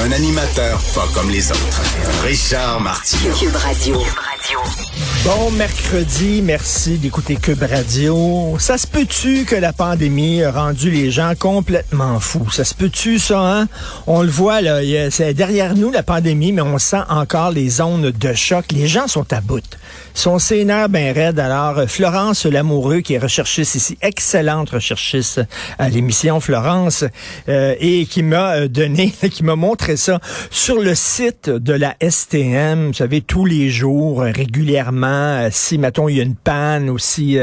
Un animateur pas comme les autres. Richard Martineau. Cube Radio. Bon mercredi, merci d'écouter Cube Radio. Ça se peut-tu que la pandémie a rendu les gens complètement fous? Ça se peut-tu, ça, hein? On le voit, là, c'est derrière nous la pandémie, mais on sent encore les zones de choc. Les gens sont à bout. Son scénaire bien raide. Alors, Florence Lamoureux, qui est recherchiste ici, excellente recherchiste à l'émission Florence, euh, et qui m'a euh, donné, qui m'a montré ça sur le site de la STM, vous savez, tous les jours, régulièrement, euh, si, mettons, il y a une panne ou si,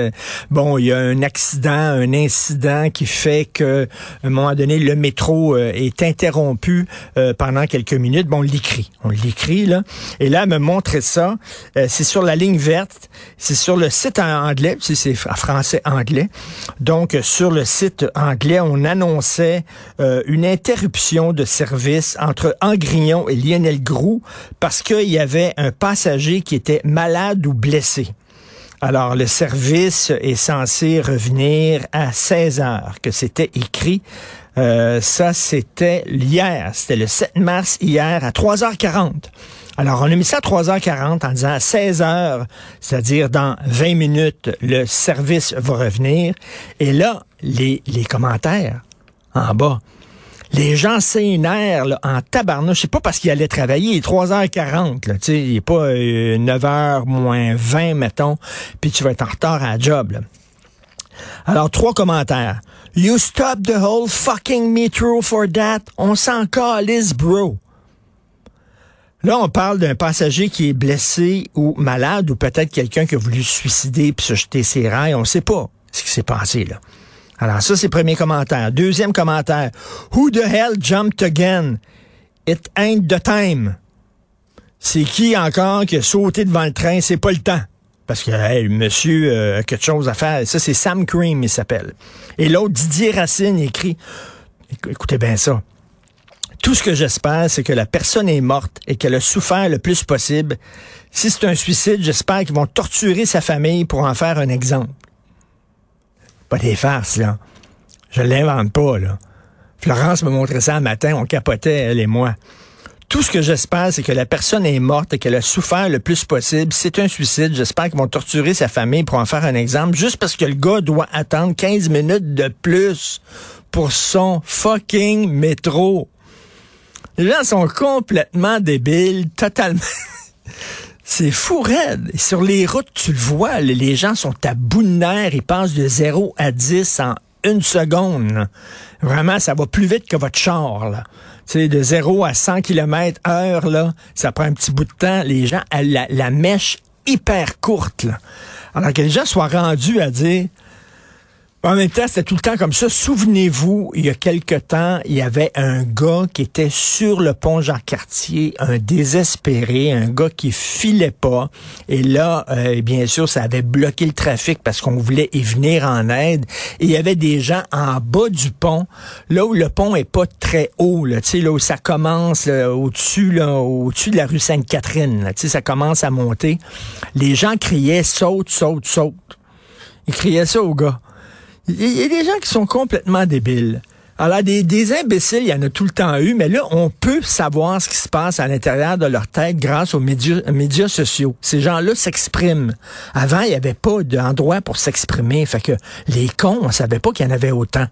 bon, il y a un accident, un incident qui fait que, à un moment donné, le métro est interrompu pendant quelques minutes, bon, on l'écrit. On l'écrit, là. Et là, me montrait ça. c'est sur la ligne verte. C'est sur le site en anglais, c'est français-anglais. Donc, sur le site anglais, on annonçait euh, une interruption de service entre Angrignon et Lionel Groux parce qu'il y avait un passager qui était malade ou blessé. Alors, le service est censé revenir à 16 heures, que c'était écrit. Euh, ça, c'était hier. C'était le 7 mars hier à 3h40. Alors, on a mis ça à 3h40 en disant à 16h, c'est-à-dire dans 20 minutes, le service va revenir. Et là, les, les commentaires en bas. Les gens s'énervent là, en tabarnouche. C'est pas parce qu'il allait travailler, il est 3h40. Là, il est pas 9h euh, moins 20, mettons, puis tu vas être en retard à la job. Alors, trois commentaires. You stop the whole fucking metro for that. On s'en calisse, bro. Là, on parle d'un passager qui est blessé ou malade, ou peut-être quelqu'un qui a voulu se suicider puis se jeter ses rails. On ne sait pas ce qui s'est passé là. Alors ça, c'est le premier commentaire. Deuxième commentaire. Who the hell jumped again? It ain't the time. C'est qui encore qui a sauté devant le train? C'est pas le temps. Parce que hey, monsieur euh, a quelque chose à faire. Ça, c'est Sam Cream, il s'appelle. Et l'autre, Didier Racine, écrit. Écoutez bien ça. Tout ce que j'espère, c'est que la personne est morte et qu'elle a souffert le plus possible. Si c'est un suicide, j'espère qu'ils vont torturer sa famille pour en faire un exemple. Pas des farces, là. Je l'invente pas, là. Florence me montrait ça un matin, on capotait, elle et moi. Tout ce que j'espère, c'est que la personne est morte et qu'elle a souffert le plus possible. Si c'est un suicide. J'espère qu'ils vont torturer sa famille pour en faire un exemple, juste parce que le gars doit attendre 15 minutes de plus pour son fucking métro. Les gens sont complètement débiles, totalement. C'est fou raide. Sur les routes, tu le vois, les gens sont à bout de nerfs, ils passent de 0 à 10 en une seconde. Vraiment, ça va plus vite que votre char. Là. Tu sais, de 0 à 100 km heure, là, ça prend un petit bout de temps. Les gens, la, la mèche hyper courte. Là. Alors que les gens soient rendus à dire, en même temps, c'était tout le temps comme ça. Souvenez-vous, il y a quelque temps, il y avait un gars qui était sur le pont Jean-Cartier, un désespéré, un gars qui filait pas. Et là, euh, bien sûr, ça avait bloqué le trafic parce qu'on voulait y venir en aide. Et il y avait des gens en bas du pont, là où le pont est pas très haut, là, là où ça commence au-dessus, là, au-dessus de la rue Sainte-Catherine. Ça commence à monter. Les gens criaient saute, saute, saute. Ils criaient ça aux gars. Il y a des gens qui sont complètement débiles. Alors, des, imbéciles, il y en a tout le temps eu, mais là, on peut savoir ce qui se passe à l'intérieur de leur tête grâce aux médias, médias sociaux. Ces gens-là s'expriment. Avant, il n'y avait pas d'endroit pour s'exprimer. Fait que les cons, on savait pas qu'il y en avait autant.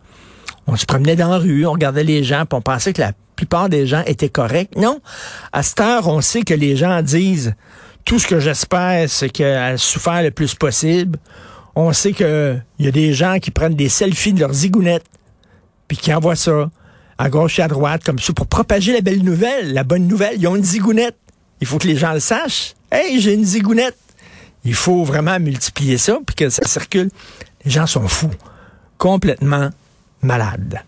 On se promenait dans la rue, on regardait les gens, puis on pensait que la plupart des gens étaient corrects. Non. À cette heure, on sait que les gens disent tout ce que j'espère, c'est qu'elle souffert le plus possible on sait qu'il y a des gens qui prennent des selfies de leurs zigounettes, puis qui envoient ça à gauche et à droite, comme ça, pour propager la belle nouvelle, la bonne nouvelle. Ils ont une zigounette. Il faut que les gens le sachent. Hey, j'ai une zigounette. Il faut vraiment multiplier ça, puis que ça circule. Les gens sont fous, complètement malades.